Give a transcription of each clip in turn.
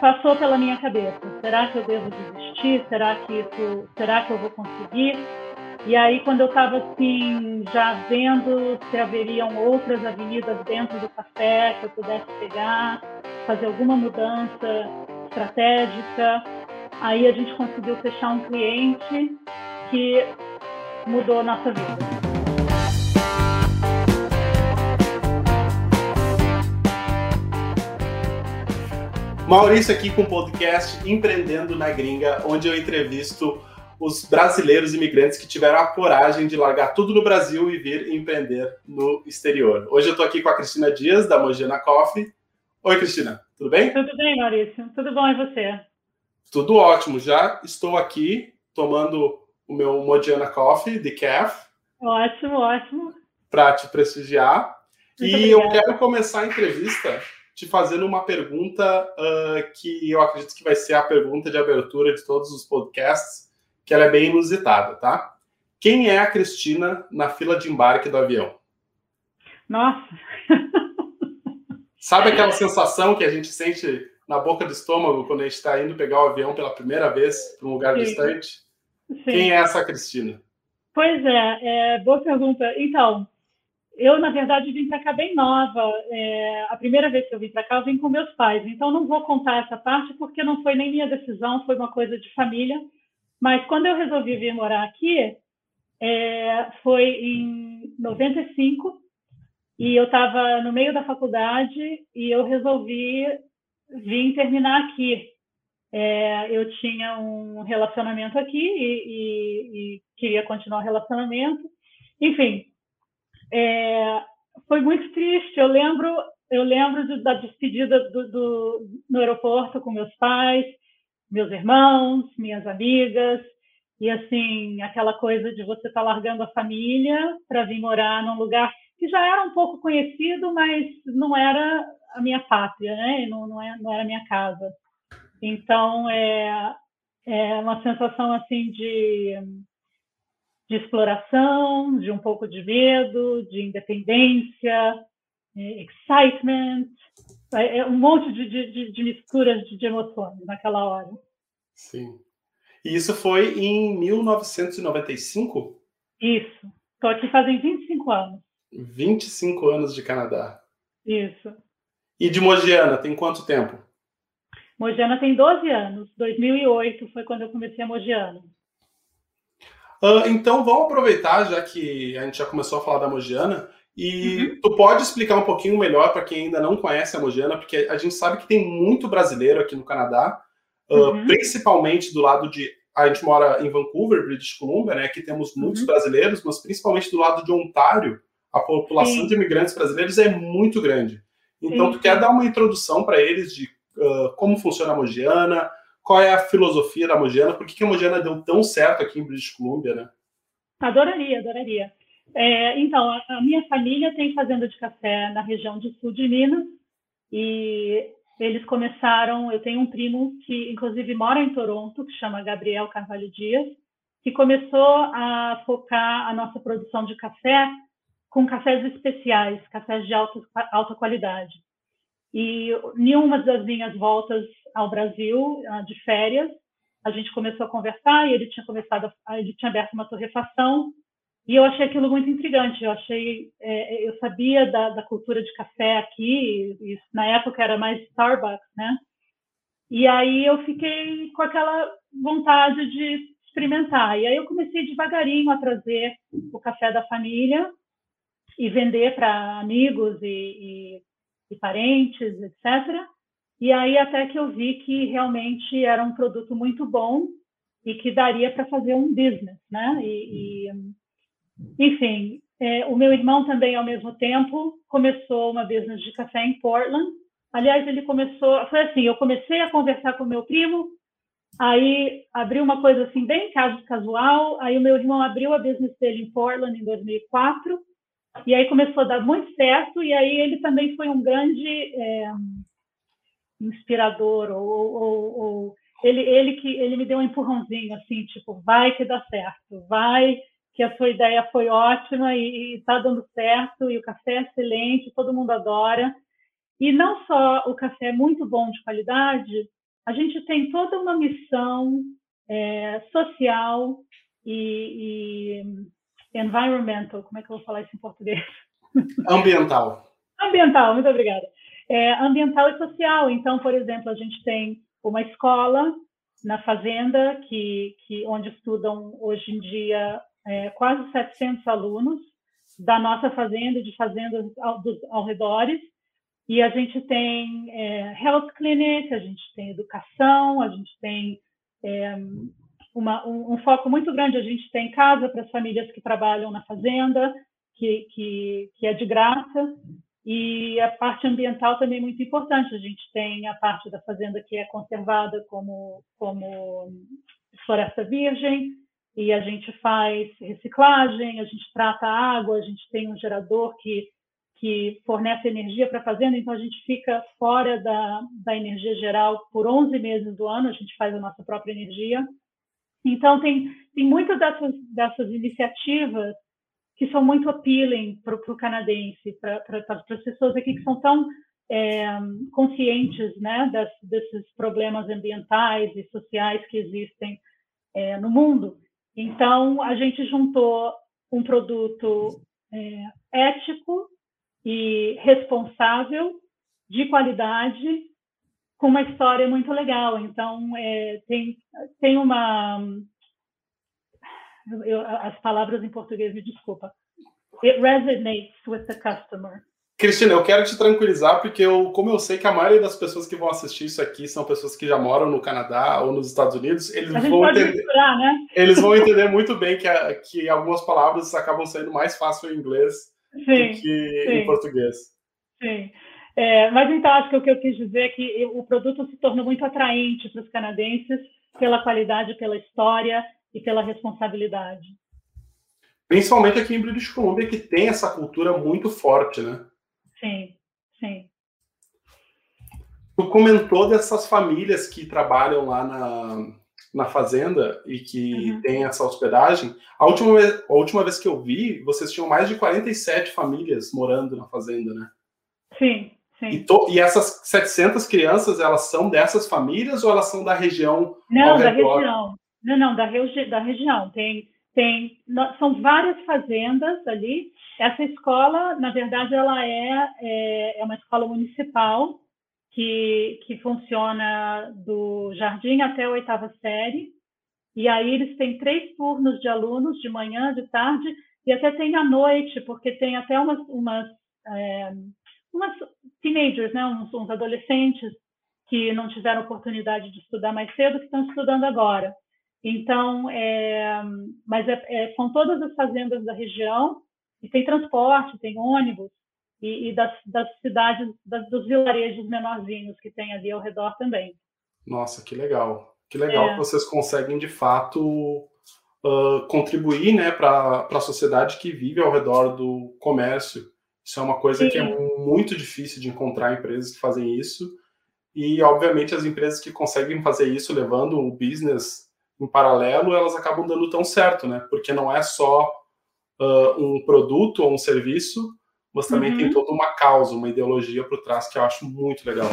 passou pela minha cabeça. Será que eu devo desistir? Será que isso, será que eu vou conseguir? E aí, quando eu estava assim, já vendo se haveriam outras avenidas dentro do café que eu pudesse pegar, fazer alguma mudança estratégica, aí a gente conseguiu fechar um cliente que mudou a nossa vida. Maurício aqui com o podcast Empreendendo na Gringa, onde eu entrevisto os brasileiros imigrantes que tiveram a coragem de largar tudo no Brasil e vir empreender no exterior. Hoje eu estou aqui com a Cristina Dias, da Mogiana Coffee. Oi, Cristina, tudo bem? Tudo bem, Maurício. Tudo bom e você? Tudo ótimo. Já estou aqui tomando o meu Mogiana Coffee de Caf. Ótimo, ótimo. Para te prestigiar. Muito e obrigada. eu quero começar a entrevista te fazendo uma pergunta uh, que eu acredito que vai ser a pergunta de abertura de todos os podcasts, que ela é bem inusitada, tá? Quem é a Cristina na fila de embarque do avião? Nossa! Sabe aquela sensação que a gente sente na boca do estômago quando a gente está indo pegar o avião pela primeira vez para um lugar Sim. distante? Sim. Quem é essa Cristina? Pois é, é, boa pergunta. Então, eu, na verdade, vim para cá bem nova. É, a primeira vez que eu vim para cá, eu vim com meus pais. Então, não vou contar essa parte porque não foi nem minha decisão, foi uma coisa de família. Mas quando eu resolvi vir morar aqui, é, foi em 95 e eu estava no meio da faculdade e eu resolvi vir terminar aqui. É, eu tinha um relacionamento aqui e, e, e queria continuar o relacionamento. Enfim, é, foi muito triste. Eu lembro, eu lembro da despedida do, do, no aeroporto com meus pais, meus irmãos, minhas amigas, e assim aquela coisa de você estar tá largando a família para vir morar num lugar que já era um pouco conhecido, mas não era a minha pátria, né? Não, não, é, não era a minha casa. Então é, é uma sensação assim de de exploração, de um pouco de medo, de independência, é, excitement, é, é um monte de, de, de misturas de, de emoções naquela hora. Sim. E isso foi em 1995? Isso. Estou aqui fazem 25 anos. 25 anos de Canadá. Isso. E de Mogiana, tem quanto tempo? Mogiana tem 12 anos. 2008 foi quando eu comecei a Mogiana. Uh, então vamos aproveitar, já que a gente já começou a falar da Mogiana, e uhum. tu pode explicar um pouquinho melhor para quem ainda não conhece a Mogiana, porque a gente sabe que tem muito brasileiro aqui no Canadá, uh, uhum. principalmente do lado de. A gente mora em Vancouver, British Columbia, né? Aqui temos muitos uhum. brasileiros, mas principalmente do lado de Ontário, a população Sim. de imigrantes brasileiros é muito grande. Então, Sim. tu quer dar uma introdução para eles de uh, como funciona a Mogiana, qual é a filosofia da Mogiana? Por que, que a Mogiana deu tão certo aqui em British Columbia, né? Adoraria, adoraria. É, então, a, a, minha família tem fazenda de café na região do sul de Minas e eles começaram. Eu tenho um primo que, inclusive, mora em Toronto, que chama Gabriel Carvalho Dias, que começou a focar a nossa produção de café com cafés especiais, cafés de alta, alta qualidade. E em uma das minhas voltas ao Brasil, ah, de férias, a gente começou a conversar e ele tinha começado, a, ele tinha aberto uma torrefação e eu achei aquilo muito intrigante. Eu achei, é, eu sabia da, da, cultura de café aqui, e na época era mais Starbucks, né? E aí eu fiquei com aquela vontade de experimentar. E aí eu comecei devagarinho a trazer o café da família e vender para amigos e, e e parentes, etc. E aí até que eu vi que realmente era um produto muito bom e que daria para fazer um business, né? E, e enfim, é, o meu irmão também ao mesmo tempo começou uma business de café em Portland. Aliás, ele começou, foi assim, eu comecei a conversar com meu primo, aí abriu uma coisa assim bem caso casual, aí o meu irmão abriu a business dele em Portland em 2004 e aí começou a dar muito certo, e aí ele também foi um grande é, inspirador, ou, ou, ou, ele, ele, que, ele me deu um empurrãozinho, assim, tipo, vai que dá certo, vai que a sua ideia foi ótima e está dando certo, e o café é excelente, todo mundo adora. E não só o café é muito bom de qualidade, a gente tem toda uma missão é, social e, e environmental, como é que eu vou falar isso em português? Ambiental. ambiental, muito obrigada. É, ambiental e social. Então, por exemplo, a gente tem uma escola na fazenda que, que onde estudam hoje em dia é, quase 700 alunos da nossa fazenda, de fazendas ao, dos redores. E a gente tem é, health clinic, a gente tem educação, a gente tem é, uma, um, um, foco muito grande. A gente tem casa para as famílias que trabalham na fazenda, que, que, que é de graça. E a parte ambiental também é muito importante. A gente tem a parte da fazenda que é conservada como, como floresta virgem, e a gente faz reciclagem, a gente trata a água, a gente tem um gerador que, que fornece energia para a fazenda, então a gente fica fora da, da energia geral por 11 meses do ano, a gente faz a nossa própria energia. Então, tem, tem muitas dessas, dessas iniciativas que são muito appealing para o canadense, para as pessoas aqui que são tão é, conscientes né, das, desses problemas ambientais e sociais que existem é, no mundo. Então, a gente juntou um produto é, ético e responsável, de qualidade, com uma história muito legal. Então, é, tem, tem uma eu, as palavras em português, me desculpa. It resonates with the customer. Cristina, eu quero te tranquilizar, porque eu, como eu sei que a maioria das pessoas que vão assistir isso aqui são pessoas que já moram no Canadá ou nos Estados Unidos, eles vão entender. Misturar, né? Eles vão entender muito bem que, a, que algumas palavras acabam saindo mais fácil em inglês sim, do que sim. em português. Sim. É, mas então acho que o que eu quis dizer é que o produto se tornou muito atraente para os canadenses pela qualidade, pela história e pela responsabilidade. Principalmente aqui em British Columbia, que tem essa cultura muito forte, né? Sim, sim. Tu comentou dessas famílias que trabalham lá na, na fazenda e que uhum. tem essa hospedagem. A última, vez, a última vez que eu vi, vocês tinham mais de 47 famílias morando na fazenda, né? Sim, sim. E, to, e essas 700 crianças, elas são dessas famílias ou elas são da região? Não, da região. Não, não, da, da região. Tem, tem, são várias fazendas ali. Essa escola, na verdade, ela é, é, é uma escola municipal que, que funciona do jardim até a oitava série. E aí eles têm três turnos de alunos, de manhã, de tarde, e até tem à noite, porque tem até umas, umas, é, umas teenagers, né, uns, uns adolescentes que não tiveram oportunidade de estudar mais cedo, que estão estudando agora. Então, é, mas é, é, são todas as fazendas da região e tem transporte, tem ônibus e, e das, das, cidades, das, dos vilarejos menorzinhos que tem ali ao redor também. Nossa, que legal! Que legal é. que vocês conseguem de fato uh, contribuir, né, para a sociedade que vive ao redor do comércio. Isso é uma coisa Sim. que é muito difícil de encontrar empresas que fazem isso. E, obviamente, as empresas que conseguem fazer isso levando o business em paralelo, elas acabam dando tão certo, né? Porque não é só uh, um produto ou um serviço, mas também uhum. tem toda uma causa, uma ideologia por trás que eu acho muito legal.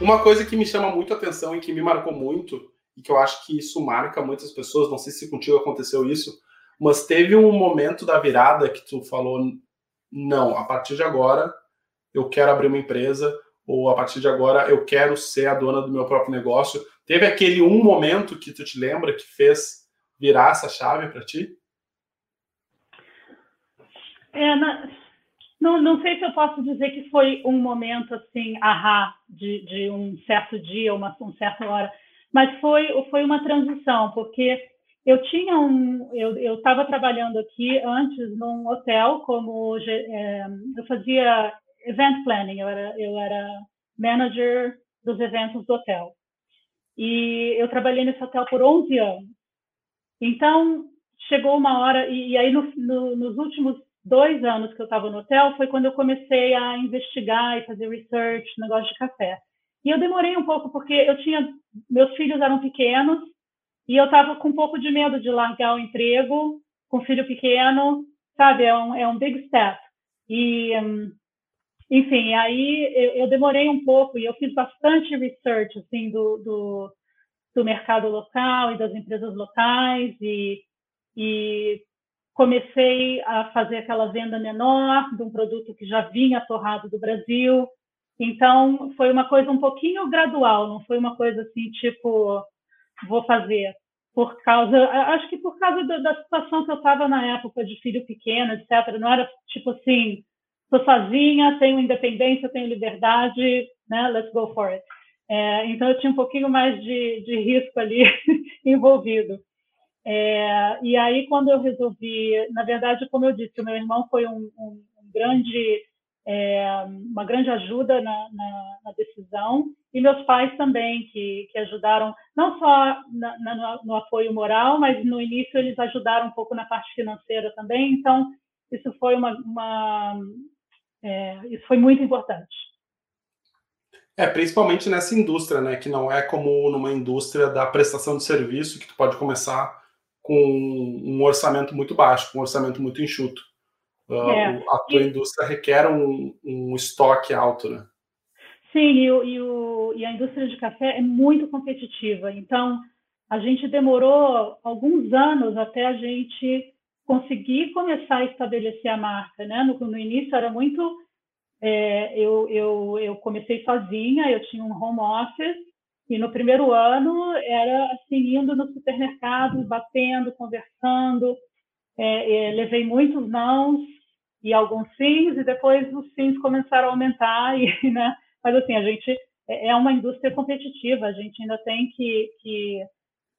Uma coisa que me chama muito a atenção e que me marcou muito, e que eu acho que isso marca muitas pessoas, não sei se contigo aconteceu isso, mas teve um momento da virada que tu falou: não, a partir de agora eu quero abrir uma empresa, ou a partir de agora eu quero ser a dona do meu próprio negócio. Teve aquele um momento que tu te lembra que fez virar essa chave para ti? É, na, não, não sei se eu posso dizer que foi um momento assim, ahá, de, de um certo dia, uma, uma certa hora, mas foi, foi uma transição, porque eu tinha um, eu estava trabalhando aqui antes num hotel como é, eu fazia event planning, eu era, eu era manager dos eventos do hotel. E eu trabalhei nesse hotel por 11 anos. Então, chegou uma hora, e, e aí no, no, nos últimos dois anos que eu estava no hotel, foi quando eu comecei a investigar e fazer research, negócio de café. E eu demorei um pouco, porque eu tinha, meus filhos eram pequenos, e eu estava com um pouco de medo de largar o emprego com filho pequeno, sabe? É um, é um big step. E, um, enfim, aí eu, eu, demorei um pouco e eu fiz bastante research assim do, do, do mercado local e das empresas locais e, e comecei a fazer aquela venda menor de um produto que já vinha torrado do Brasil. Então, foi uma coisa um pouquinho gradual, não foi uma coisa assim, tipo, vou fazer. Por causa, acho que por causa da, da situação que eu estava na época de filho pequeno, etc. Não era tipo assim, estou sozinha, tenho independência, tenho liberdade, né? Let's go for it. É, então, eu tinha um pouquinho mais de, de risco ali envolvido. É, e aí, quando eu resolvi, na verdade, como eu disse, o meu irmão foi um, um, um grande, é, uma grande ajuda na, na, na, decisão, e meus pais também, que, que ajudaram, não só na, no, apoio moral, mas no início eles ajudaram um pouco na parte financeira também, então isso foi uma, uma é, isso foi muito importante. É, principalmente nessa indústria, né, que não é como numa indústria da prestação de serviço, que tu pode começar com um orçamento muito baixo, com um orçamento muito enxuto. Uh, é. A tua e... indústria requer um, um, estoque alto, né? Sim, e, e, o, e a indústria de café é muito competitiva. Então, a gente demorou alguns anos até a gente conseguir começar a estabelecer a marca, né? No, no início era muito... É, eu, eu, eu comecei sozinha, eu tinha um home office, e no primeiro ano era assim, indo no supermercado, batendo, conversando. É, é, levei muitos nãos e alguns sims, e depois os sims começaram a aumentar. E, né? Mas assim, a gente é, é uma indústria competitiva, a gente ainda tem que, que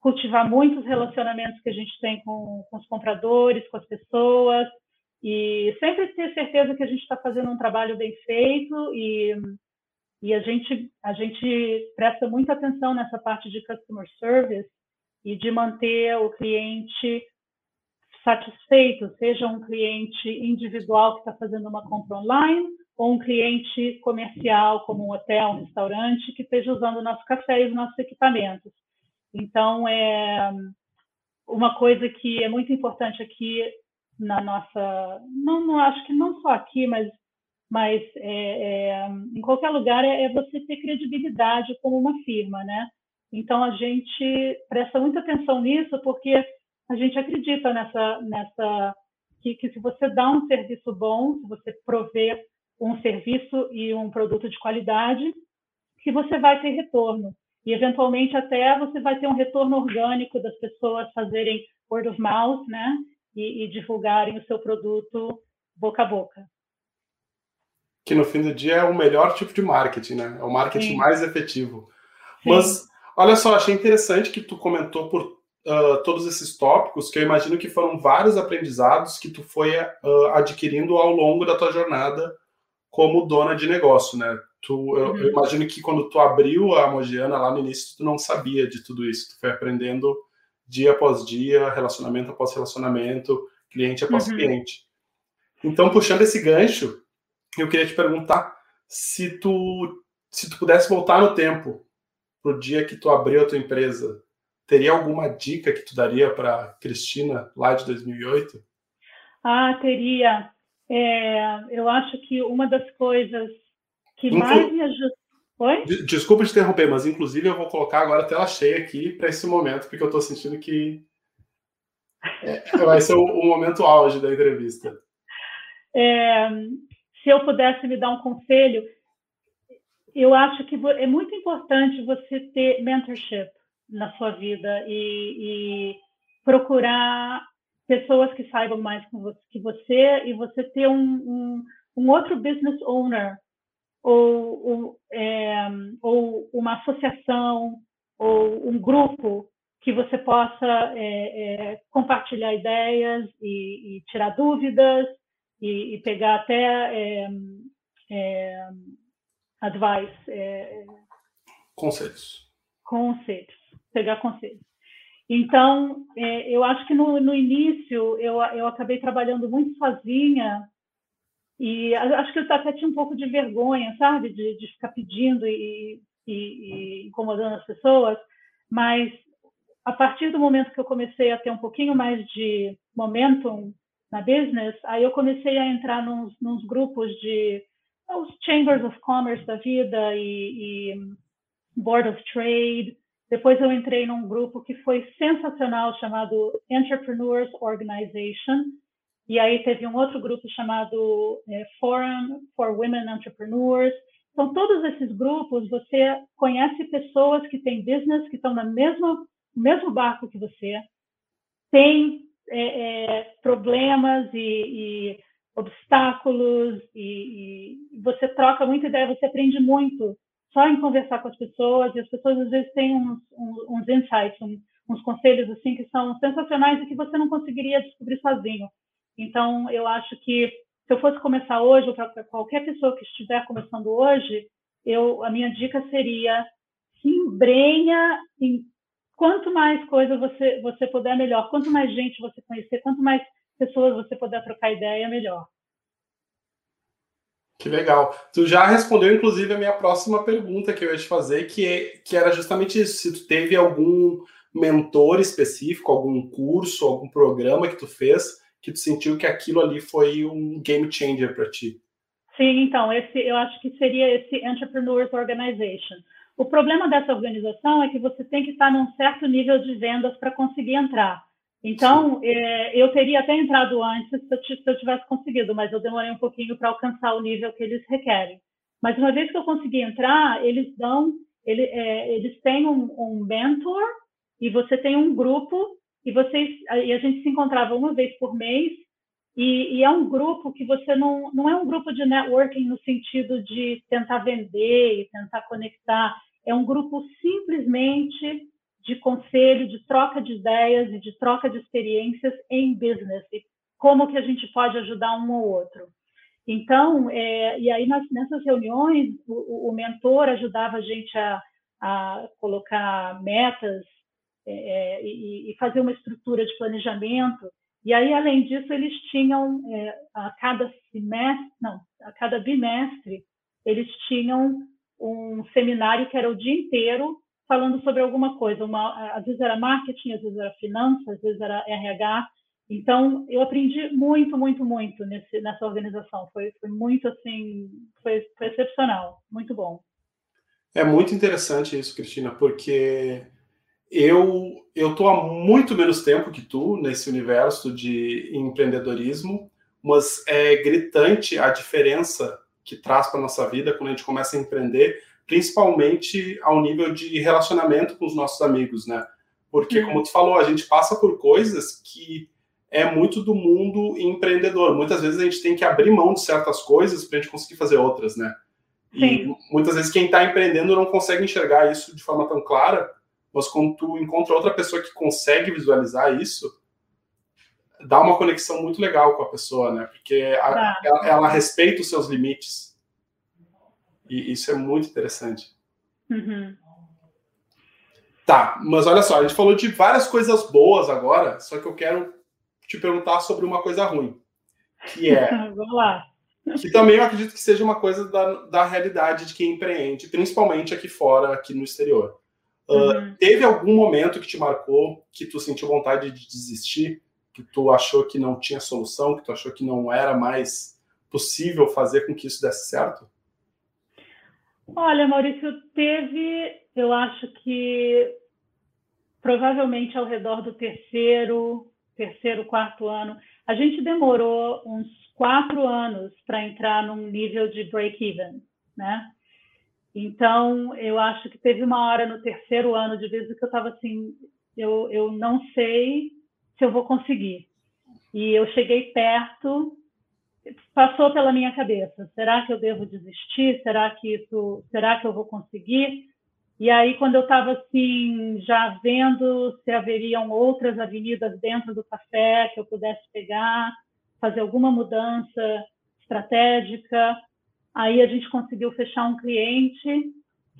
cultivar muitos relacionamentos que a gente tem com, com os compradores, com as pessoas, e sempre ter certeza que a gente está fazendo um trabalho bem feito e e a gente, a gente presta muita atenção nessa parte de customer service e de manter o cliente satisfeito, seja um cliente individual que está fazendo uma compra online ou um cliente comercial, como um hotel, um restaurante, que esteja usando o nosso café e os nossos equipamentos. Então, é uma coisa que é muito importante aqui na nossa, não, não acho que não só aqui, mas mas é, é, em qualquer lugar é, é, você ter credibilidade como uma firma, né? Então a gente presta muita atenção nisso porque a gente acredita nessa, nessa que, que se você dá um serviço bom, se você prover um serviço e um produto de qualidade, que você vai ter retorno e eventualmente até você vai ter um retorno orgânico das pessoas fazerem word of mouth, né? E, e divulgarem o seu produto boca a boca que no fim do dia é o melhor tipo de marketing, né? É o marketing Sim. mais efetivo. Sim. Mas olha só, achei interessante que tu comentou por uh, todos esses tópicos, que eu imagino que foram vários aprendizados que tu foi uh, adquirindo ao longo da tua jornada como dona de negócio, né? Tu, eu, uhum. eu, imagino que quando tu abriu a Mogiana lá no início, tu não sabia de tudo isso. Tu foi aprendendo dia após dia, relacionamento após relacionamento, cliente após uhum. cliente. Então, puxando esse gancho, eu queria te perguntar se tu, se tu pudesse voltar no tempo pro dia que tu abriu a tua empresa, teria alguma dica que tu daria para Cristina lá de 2008? Ah, teria. É, eu acho que uma das coisas que Inclu... mais me ajudou. Oi? Desculpa te interromper, mas inclusive eu vou colocar agora a tela cheia aqui para esse momento, porque eu estou sentindo que é, vai ser o, o momento auge da entrevista. É, se eu pudesse me dar um conselho, eu acho que é muito importante você ter mentorship na sua vida e, e procurar pessoas que saibam mais que você e você ter um, um, um outro business owner ou, ou, é, ou, uma associação ou um grupo que você possa é, é, compartilhar ideias e, e tirar dúvidas e, e pegar até é, é, advice. É, conselhos. Conselhos. Pegar conselhos. Então, é, eu acho que no, no início eu, eu acabei trabalhando muito sozinha e acho que eu até tinha um pouco de vergonha, sabe, de, de ficar pedindo e, e, e, incomodando as pessoas, mas a partir do momento que eu comecei a ter um pouquinho mais de momentum na business, aí eu comecei a entrar nos, nos grupos de, os Chambers of Commerce da vida e, e Board of Trade. Depois eu entrei num grupo que foi sensacional chamado Entrepreneurs Organization. E aí teve um outro grupo chamado é, Forum for Women Entrepreneurs. Então, todos esses grupos, você conhece pessoas que têm business, que estão no mesmo, mesmo barco que você, tem é, é, problemas e, e obstáculos, e, e, você troca muita ideia, você aprende muito só em conversar com as pessoas, e as pessoas às vezes têm uns, uns insights, uns, uns conselhos assim que são sensacionais e que você não conseguiria descobrir sozinho. Então, eu acho que se eu fosse começar hoje, ou para qualquer pessoa que estiver começando hoje, eu, a minha dica seria se embrenha em quanto mais coisa você, você puder, melhor. Quanto mais gente você conhecer, quanto mais pessoas você puder trocar ideia, melhor. Que legal. Tu já respondeu, inclusive, a minha próxima pergunta que eu ia te fazer, que, é, que era justamente isso. Se tu teve algum mentor específico, algum curso, algum programa que tu fez, que tu sentiu que aquilo ali foi um game changer para ti. Sim, então, esse eu acho que seria esse Entrepreneurs Organization. O problema dessa organização é que você tem que estar num certo nível de vendas para conseguir entrar. Então, é, eu teria até entrado antes se eu, se eu tivesse conseguido, mas eu demorei um pouquinho para alcançar o nível que eles requerem. Mas uma vez que eu consegui entrar, eles dão, ele, é, eles têm um, um, mentor e você tem um grupo e vocês e a gente se encontrava uma vez por mês e, e, é um grupo que você não não é um grupo de networking no sentido de tentar vender e tentar conectar é um grupo simplesmente de conselho, de troca de ideias e de troca de experiências em business, e como que a gente pode ajudar um ou outro. Então, é, e aí nas, nessas reuniões, o, o, mentor ajudava a gente a, a colocar metas é, é, e, e, fazer uma estrutura de planejamento. E aí, além disso, eles tinham é, a cada semestre, não, a cada bimestre, eles tinham um seminário que era o dia inteiro falando sobre alguma coisa. Uma, às vezes era marketing, às vezes era finanças, às vezes era RH. Então, eu aprendi muito, muito, muito nesse, nessa organização. Foi, foi muito, assim, foi, foi excepcional. Muito bom. É muito interessante isso, Cristina, porque eu eu estou há muito menos tempo que tu nesse universo de empreendedorismo, mas é gritante a diferença que traz para nossa vida quando a gente começa a empreender, principalmente ao nível de relacionamento com os nossos amigos, né? Porque, uhum. como tu falou, a gente passa por coisas que é muito do mundo empreendedor. Muitas vezes a gente tem que abrir mão de certas coisas para a gente conseguir fazer outras, né? Sim. E muitas vezes quem está empreendendo não consegue enxergar isso de forma tão clara, mas quando tu encontra outra pessoa que consegue visualizar isso, dá uma conexão muito legal com a pessoa, né? Porque a, ela, ela, respeita os seus limites. E isso é muito interessante. Uhum. Tá, mas olha só, a gente falou de várias coisas boas agora, só que eu quero te perguntar sobre uma coisa ruim. Que é. Vamos lá. Que também eu acredito que seja uma coisa da, da realidade de quem empreende, principalmente aqui fora, aqui no exterior. Uh, uhum. Teve algum momento que te marcou que tu sentiu vontade de desistir? que tu achou que não tinha solução, que tu achou que não era mais possível fazer com que isso desse certo? Olha, Maurício, teve, eu acho que provavelmente ao redor do terceiro, terceiro, quarto ano, a gente demorou uns quatro anos para entrar num nível de break-even, né? Então, eu acho que teve uma hora no terceiro ano de vez que eu estava assim, eu, eu não sei se eu vou conseguir. E eu cheguei perto, passou pela minha cabeça, será que eu devo desistir? Será que isso, será que eu vou conseguir? E aí quando eu estava assim, já vendo se haveriam outras avenidas dentro do café que eu pudesse pegar, fazer alguma mudança estratégica, aí a gente conseguiu fechar um cliente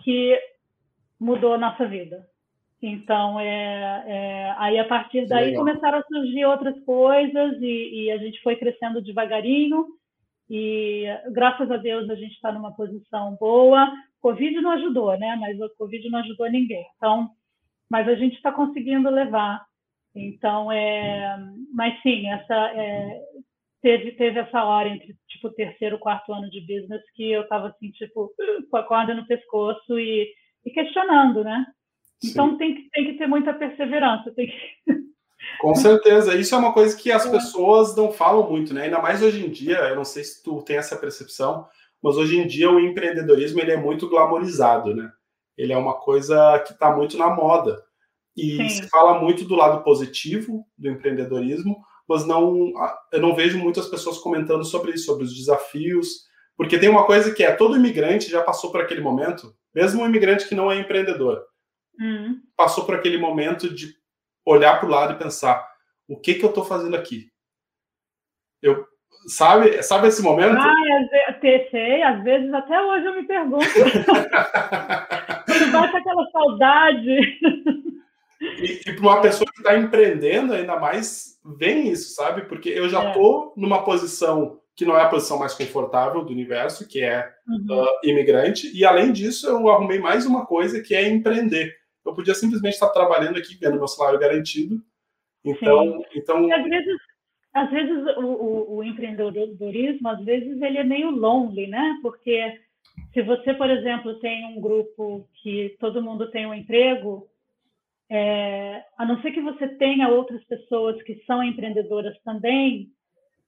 que mudou a nossa vida. Então, é, é, aí a partir daí Legal. começaram a surgir outras coisas e, e, a gente foi crescendo devagarinho e graças a Deus a gente está numa posição boa. Covid não ajudou, né? Mas o Covid não ajudou ninguém. Então, mas a gente está conseguindo levar. Então, é, mas sim, essa é, teve, teve essa hora entre, tipo, terceiro e quarto ano de business que eu estava, assim, tipo, com a corda no pescoço e, e questionando, né? Então tem que, tem que ter muita perseverança. Tem que... Com certeza. Isso é uma coisa que as é. pessoas não falam muito, né? Ainda mais hoje em dia, eu não sei se tu tem essa percepção, mas hoje em dia o empreendedorismo ele é muito glamorizado, né? Ele é uma coisa que está muito na moda. E Sim. se fala muito do lado positivo do empreendedorismo, mas não, eu não vejo muitas pessoas comentando sobre isso, sobre os desafios, porque tem uma coisa que é todo imigrante já passou por aquele momento, mesmo um imigrante que não é empreendedor, hum. passou por aquele momento de olhar para o lado e pensar o que que eu estou fazendo aqui. Eu sabe, sabe esse momento? Ah, sei, às vezes até hoje eu me pergunto. Quando bate aquela saudade. E, e para uma pessoa que está empreendendo, ainda mais vem isso, sabe? Porque eu já é. numa posição que não é a posição mais confortável do universo, que é uhum. uh, imigrante, e além disso, eu arrumei mais uma coisa que é empreender. Eu podia simplesmente estar trabalhando aqui, ganhando meu salário garantido. Então, então... às vezes, às vezes o, o, o empreendedorismo, às vezes ele é meio lonely, né? Porque se você, por exemplo, tem um grupo que todo mundo tem um emprego, é, a não ser que você tenha outras pessoas que são empreendedoras também,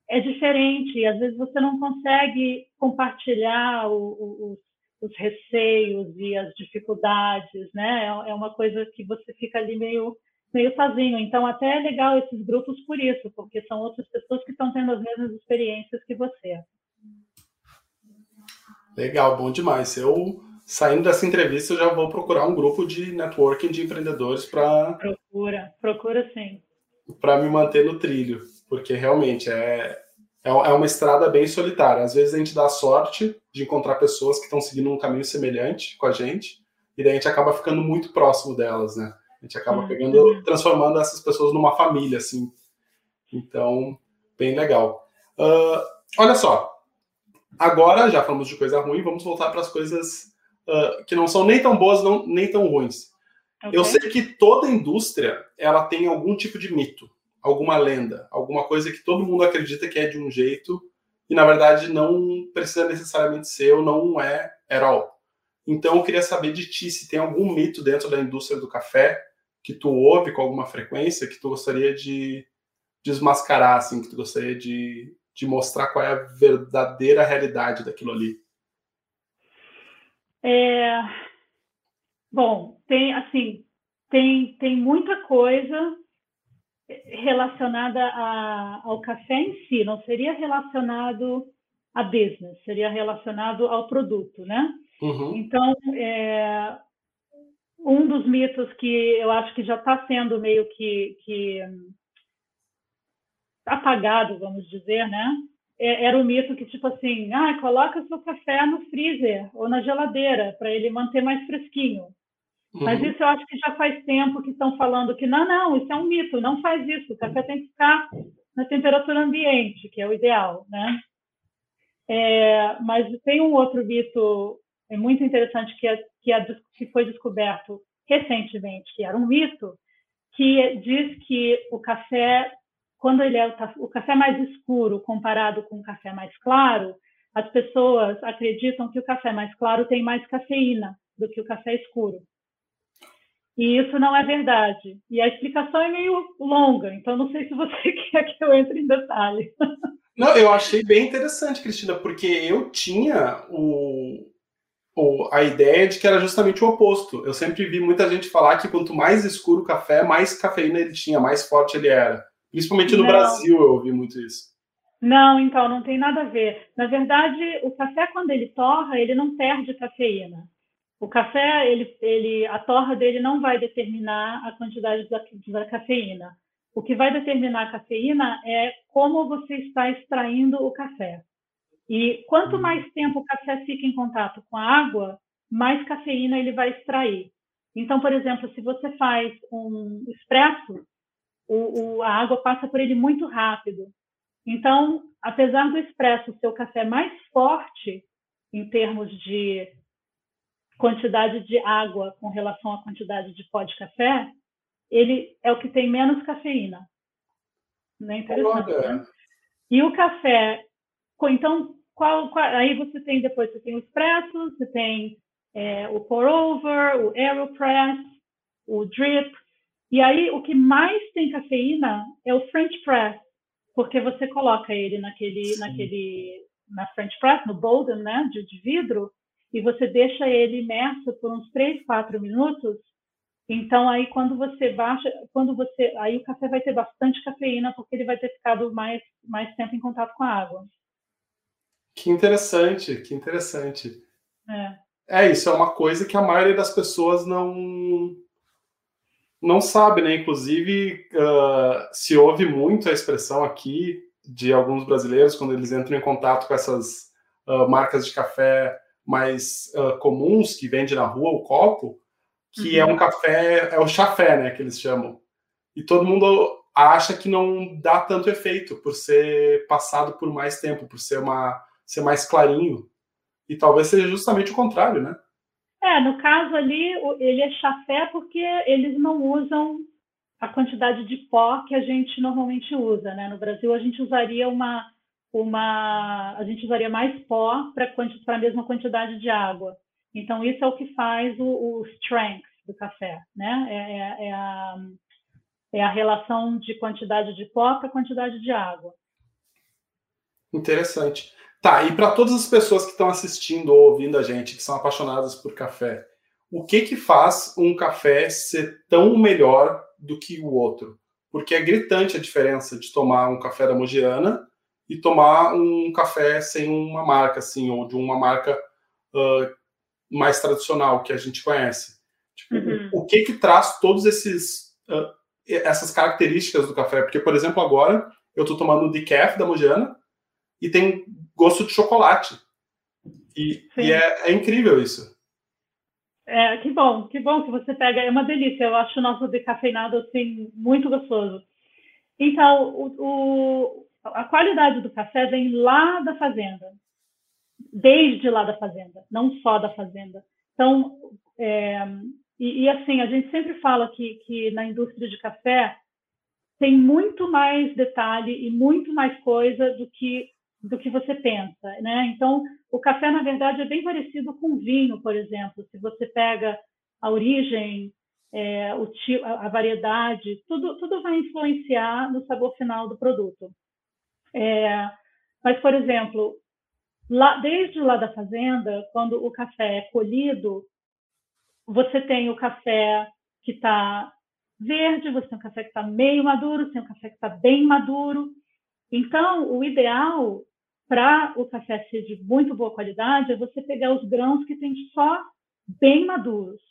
é diferente. Às vezes você não consegue compartilhar o, o, os receios e as dificuldades, né? É, é uma coisa que você fica ali meio meio sozinho. Então, até é legal esses grupos por isso, porque são outras pessoas que estão tendo as mesmas experiências que você. Legal, bom demais. Eu saindo dessa entrevista, eu já vou procurar um grupo de networking de empreendedores para. Procura, procura sim. Para me manter no trilho, porque realmente é, é, é uma estrada bem solitária. Às vezes a gente dá sorte de encontrar pessoas que estão seguindo um caminho semelhante com a gente, e daí a gente acaba ficando muito próximo delas, né? A gente acaba uhum. pegando, transformando essas pessoas numa família, assim. Então, bem legal. Uh, olha só, agora já falamos de coisa ruim, vamos voltar para as coisas uh, que não são nem tão boas, não, nem tão ruins. Okay. Eu sei que toda indústria ela tem algum tipo de mito, alguma lenda, alguma coisa que todo mundo acredita que é de um jeito e na verdade não precisa necessariamente ser ou não é at all. Então eu queria saber de ti se tem algum mito dentro da indústria do café que tu ouve com alguma frequência que tu gostaria de desmascarar, assim, que tu gostaria de, de mostrar qual é a verdadeira realidade daquilo ali. É... Bom, tem assim, tem, tem muita coisa relacionada a, ao café em si, não seria relacionado a business, seria relacionado ao produto, né? Uhum. Então, é, um dos mitos que eu acho que já está sendo meio que, que apagado, vamos dizer, né? É, era o mito que, tipo assim, ah, coloca seu café no freezer ou na geladeira para ele manter mais fresquinho. Uhum. Mas isso eu acho que já faz tempo que estão falando que não, não, isso é um mito, não faz isso. O café tem que ficar na temperatura ambiente, que é o ideal, né? É, mas tem um outro mito é muito interessante que, é, que, é, que foi descoberto recentemente, que era um mito, que diz que o café quando ele é o café mais escuro comparado com o café mais claro, as pessoas acreditam que o café mais claro tem mais cafeína do que o café escuro. E isso não é verdade. E a explicação é meio longa, então não sei se você quer que eu entre em detalhe. Não, eu achei bem interessante, Cristina, porque eu tinha o, o, a ideia de que era justamente o oposto. Eu sempre vi muita gente falar que quanto mais escuro o café, mais cafeína ele tinha, mais forte ele era. Principalmente no não. Brasil eu ouvi muito isso. Não, então, não tem nada a ver. Na verdade, o café, quando ele torra, ele não perde cafeína. O café, ele, ele, a torra dele não vai determinar a quantidade da, da cafeína. O que vai determinar a cafeína é como você está extraindo o café. E quanto hum. mais tempo o café fica em contato com a água, mais cafeína ele vai extrair. Então, por exemplo, se você faz um expresso, o, o, a água passa por ele muito rápido. Então, apesar do expresso ser o café mais forte em termos de quantidade de água com relação à quantidade de pó de café, ele é o que tem menos cafeína. Não é interessante, né? E o café, então, qual, qual, aí você tem depois, você tem o espresso, você tem é, o pour over, o aeropress, o drip, e aí o que mais tem cafeína é o French press, porque você coloca ele naquele, naquele, na French press, no Bolden, né, de, de vidro, e você deixa ele imerso por uns 3, 4 minutos. Então aí quando você baixa, quando você, aí o café vai ter bastante cafeína porque ele vai ter ficado mais mais tempo em contato com a água. Que interessante, que interessante. É. É isso, é uma coisa que a maioria das pessoas não não sabe, né? Inclusive, uh, se ouve muito a expressão aqui de alguns brasileiros quando eles entram em contato com essas uh, marcas de café mais uh, comuns que vende na rua, o copo, que uhum. é um café, é o chafé, né, que eles chamam. E todo mundo acha que não dá tanto efeito por ser passado por mais tempo, por ser uma ser mais clarinho. E talvez seja justamente o contrário, né? É, no caso ali, ele é chafé porque eles não usam a quantidade de pó que a gente normalmente usa, né? No Brasil, a gente usaria uma uma a gente usaria mais pó para a mesma quantidade de água. Então isso é o que faz o, o strength do café, né? É, é, é, a, é a relação de quantidade de pó para quantidade de água. Interessante. Tá, e para todas as pessoas que estão assistindo ou ouvindo a gente, que são apaixonadas por café, o que que faz um café ser tão melhor do que o outro? Porque é gritante a diferença de tomar um café da Mogiana e tomar um café sem uma marca, assim, ou de uma marca uh, mais tradicional que a gente conhece. Tipo, uhum. O que que traz todos esses uh, essas características do café? Porque, por exemplo, agora eu estou tomando o decaf da Mogiana e tem gosto de chocolate. E, e é, é, incrível isso. É, que bom, que bom que você pega. É uma delícia. Eu acho o nosso decafeinado assim, muito gostoso. Então, o, o a qualidade do café vem lá da fazenda, desde lá da fazenda, não só da fazenda. Então, é, e, e, assim, a gente sempre fala que, que na indústria de café tem muito mais detalhe e muito mais coisa do que do que você pensa, né? Então, o café na verdade é bem parecido com vinho, por exemplo. Se você pega a origem, é, o, a variedade, tudo tudo vai influenciar no sabor final do produto. É, mas, por exemplo, lá, desde lá da fazenda, quando o café é colhido, você tem o café que está verde, você tem o café que está meio maduro, você tem o café que está bem maduro. Então, o ideal para o café ser de muito boa qualidade é você pegar os grãos que tem só bem maduros.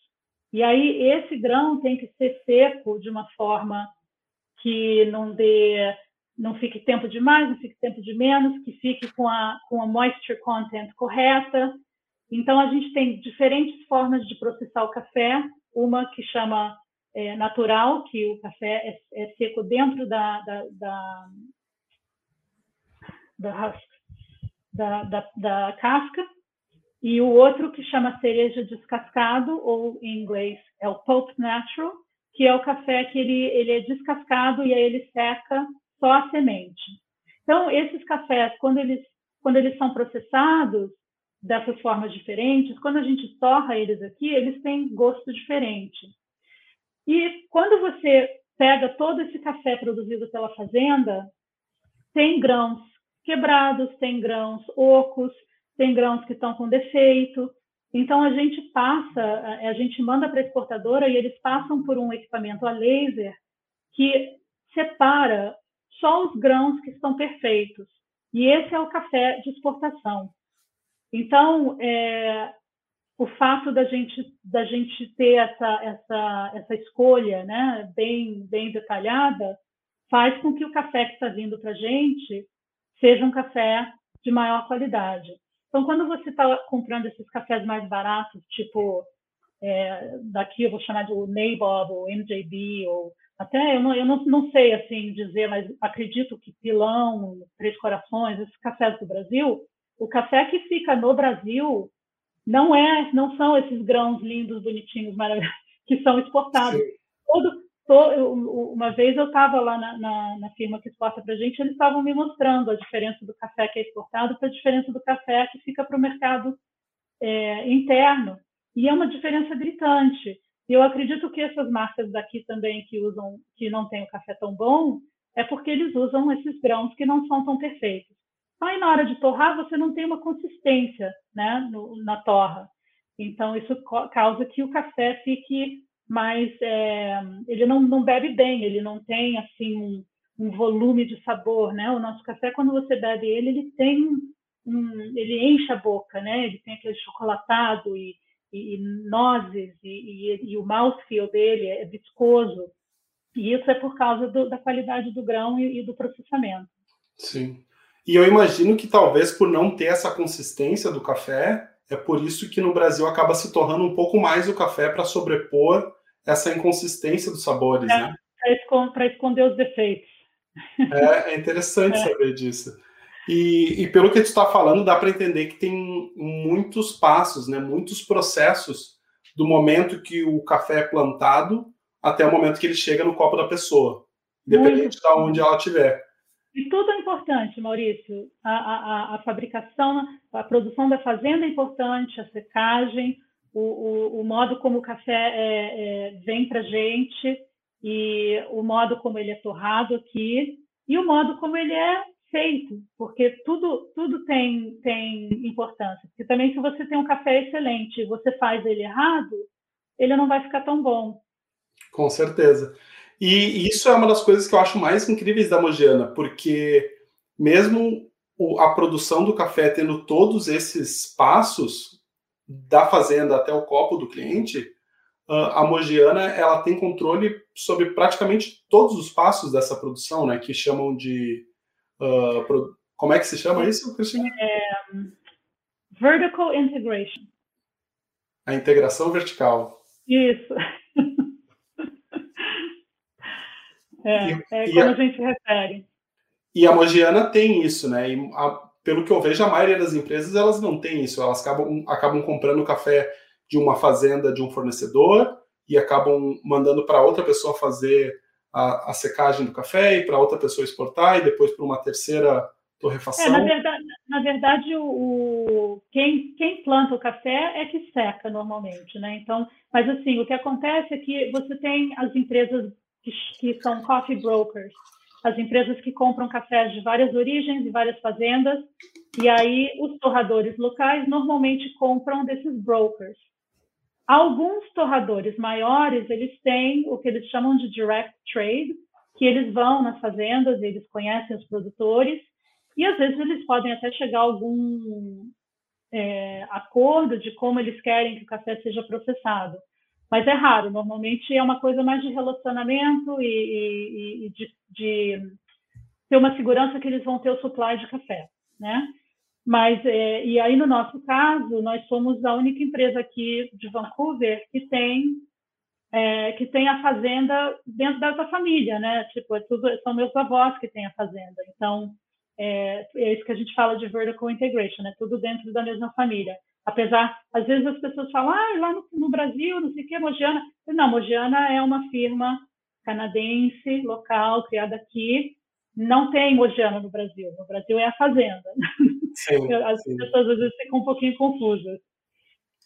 E aí, esse grão tem que ser seco de uma forma que não dê não fique tempo de mais, não fique tempo de menos, que fique com a, com a moisture content correta. Então, a gente tem diferentes formas de processar o café. Uma que chama é, natural, que o café é, é seco dentro da, da, da, da, da, da, da casca. E o outro que chama cereja descascado, ou em inglês é o pulp natural, que é o café que ele, ele é descascado e aí ele seca só a semente. Então, esses cafés, quando eles, quando eles são processados dessas formas diferentes, quando a gente torra eles aqui, eles têm gosto diferente. E quando você pega todo esse café produzido pela fazenda, tem grãos quebrados, tem grãos ocos, tem grãos que estão com defeito. Então a gente passa, a gente manda para a exportadora e eles passam por um equipamento a laser que separa só os grãos que estão perfeitos. E esse é o café de exportação. Então, é, o fato da gente da gente ter essa essa essa escolha, né, bem bem detalhada, faz com que o café que está vindo para a gente seja um café de maior qualidade. Então, quando você está comprando esses cafés mais baratos, tipo é, daqui eu vou chamar de Nabob ou MJB ou até eu não, eu não, não sei assim dizer, mas acredito que Pilão, Três Corações, esses cafés do Brasil, o café que fica no Brasil não é, não são esses grãos lindos, bonitinhos, maravilhosos que são exportados. Todo, uma vez eu estava lá na, na, na, firma que exporta para a gente, eles estavam me mostrando a diferença do café que é exportado para a diferença do café que fica para o mercado é, interno. E é uma diferença gritante. E eu acredito que essas marcas daqui também que usam, que não tem o café tão bom, é porque eles usam esses grãos que não são tão perfeitos. Aí na hora de torrar você não tem uma consistência, né, no, na torra. Então isso causa que o café fique mais, é, ele não, não bebe bem, ele não tem assim um, um, volume de sabor, né? O nosso café quando você bebe ele, ele tem um, ele enche a boca, né? Ele tem aquele chocolatado e, e, e nozes e, e, e, o mouthfeel dele é viscoso. E isso é por causa do, da qualidade do grão e, do processamento. Sim. E eu imagino que talvez por não ter essa consistência do café, é por isso que no Brasil acaba se tornando um pouco mais o café para sobrepor essa inconsistência dos sabores, é, né? Para esconder os defeitos. É, é interessante é. saber disso. E, e, pelo que tu está falando, dá para entender que tem muitos passos, né, muitos processos do momento que o café é plantado até o momento que ele chega no copo da pessoa, independente de onde ela estiver. E tudo é importante, Maurício. A, a, a, fabricação, a produção da fazenda é importante, a secagem, o, o, o modo como o café é, é, vem para gente e o modo como ele é torrado aqui e o modo como ele é feito, porque tudo, tudo tem, tem importância. Porque também se você tem um café excelente e você faz ele errado, ele não vai ficar tão bom. Com certeza. E isso é uma das coisas que eu acho mais incríveis da Mogiana, porque mesmo a produção do café tendo todos esses passos, da fazenda até o copo do cliente, a Mogiana ela tem controle sobre praticamente todos os passos dessa produção, né? Que chamam de uh, como é que se chama isso, Cristina? É, vertical integration. A integração vertical. Isso. É, e, é como a, a, gente refere. E a Mogiana tem isso, né? E a, pelo que eu vejo, a maioria das empresas elas não tem isso. Elas acabam, acabam comprando café de uma fazenda de um fornecedor e acabam mandando para outra pessoa fazer a, a, secagem do café e para outra pessoa exportar e depois para uma terceira torrefação. É, na verdade, na verdade o, quem, quem planta o café é que seca normalmente, né? Então, mas assim, o que acontece é que você tem as empresas que, que são coffee brokers, as empresas que compram cafés de várias origens e várias fazendas, e aí os torradores locais normalmente compram desses brokers. Alguns torradores maiores, eles têm o que eles chamam de direct trade, que eles vão nas fazendas, eles conhecem os produtores, e às vezes eles podem até chegar a algum é, acordo de como eles querem que o café seja processado. Mas é raro, normalmente é uma coisa mais de relacionamento e, e, e de, de, ter uma segurança que eles vão ter o supply de café, né? Mas, é, e aí no nosso caso, nós somos a única empresa aqui de Vancouver que tem é, que tem a fazenda dentro dessa família, né? Tipo, é tudo, são meus avós que têm a fazenda. Então, é, é isso que a gente fala de vertical integration, né? Tudo dentro da mesma família. Apesar, às vezes as pessoas falam, ah, lá no, no Brasil, não sei o que, Mogiana. Não, Mogiana é uma firma canadense, local, criada aqui. Não tem Mogiana no Brasil. No Brasil é a fazenda. Sim, as sim. pessoas às vezes ficam um pouquinho confusas.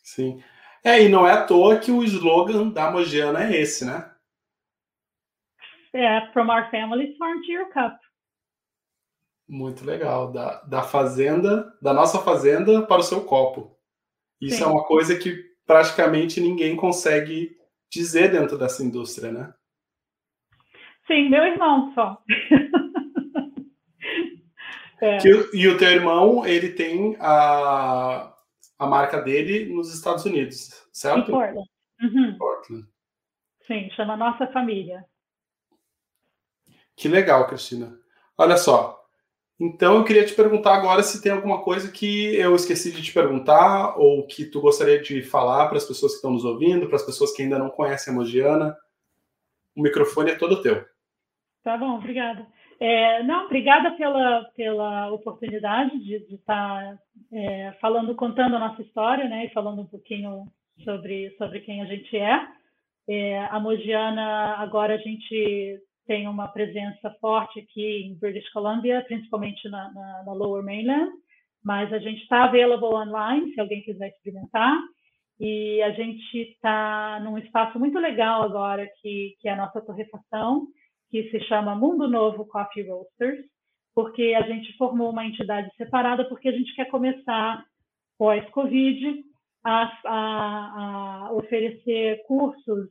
Sim. É, e não é à toa que o slogan da Mogiana é esse, né? É, from our family's farm to your cup. Muito legal. Da, da fazenda, da nossa fazenda para o seu copo. Isso Sim. é uma coisa que praticamente ninguém consegue dizer dentro dessa indústria, né? Sim, meu irmão só. é. que, e o teu irmão, ele tem a, a marca dele nos Estados Unidos, certo? Em Portland. Uhum. Portland. Sim, chama Nossa Família. Que legal, Cristina. Olha só, então eu queria te perguntar agora se tem alguma coisa que eu esqueci de te perguntar ou que tu gostaria de falar para as pessoas que estão nos ouvindo, para as pessoas que ainda não conhecem a Mogiana. O microfone é todo teu. Tá bom, obrigada. É, não, obrigada pela, pela oportunidade de, estar tá, é, falando, contando a nossa história, né, e falando um pouquinho sobre, sobre quem a gente é. É, a Mogiana, agora a gente tem uma presença forte aqui em British Columbia, principalmente na, na, na Lower Mainland, mas a gente está available online, se alguém quiser experimentar. E a gente está num espaço muito legal agora, que, que é a nossa torrefação, que se chama Mundo Novo Coffee Roasters, porque a gente formou uma entidade separada, porque a gente quer começar, pós-Covid, a, a, a oferecer cursos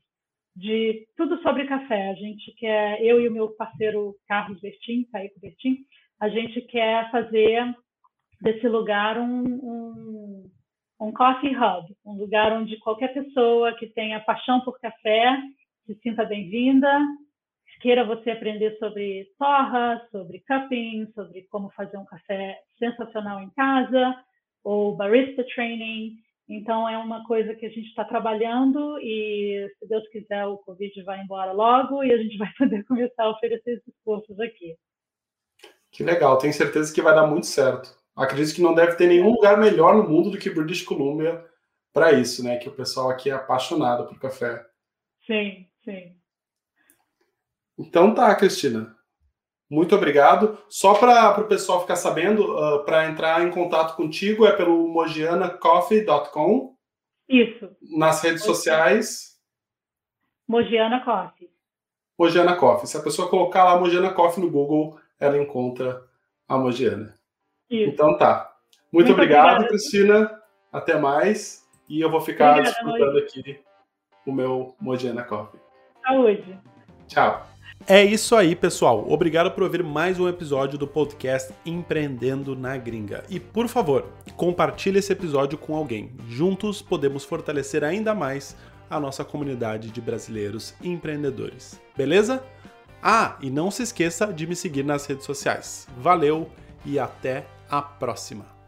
de tudo sobre café. A gente quer, eu e o meu parceiro Carlos Bertin, Caíco Bertin, a gente quer fazer desse lugar um, um, um coffee hub, um lugar onde qualquer pessoa que tenha paixão por café se sinta bem-vinda, queira você aprender sobre torra, sobre cupping, sobre como fazer um café sensacional em casa, ou barista training. Então, é uma coisa que a gente está trabalhando e, se Deus quiser, o Covid vai embora logo e a gente vai poder começar a oferecer esses cursos aqui. Que legal, tenho certeza que vai dar muito certo. Acredito que não deve ter nenhum lugar melhor no mundo do que British Columbia para isso, né? Que o pessoal aqui é apaixonado por café. Sim, sim. Então tá, Cristina. Muito obrigado. Só para o pessoal ficar sabendo, uh, para entrar em contato contigo é pelo mogianacoffee.com. Isso. Nas redes sociais. Mogiana Coffee. Mogiana Coffee. Se a pessoa colocar lá Mogiana Coffee no Google, ela encontra a Mogiana. Isso. Então tá. Muito, Muito obrigado, obrigada. Cristina. Até mais. E eu vou ficar obrigada, disputando aqui o meu Mogiana Coffee. Saúde. Tchau. É isso aí, pessoal. Obrigado por ouvir mais um episódio do podcast Empreendendo na Gringa. E por favor, compartilhe esse episódio com alguém. Juntos podemos fortalecer ainda mais a nossa comunidade de brasileiros empreendedores. Beleza? Ah, e não se esqueça de me seguir nas redes sociais. Valeu e até a próxima.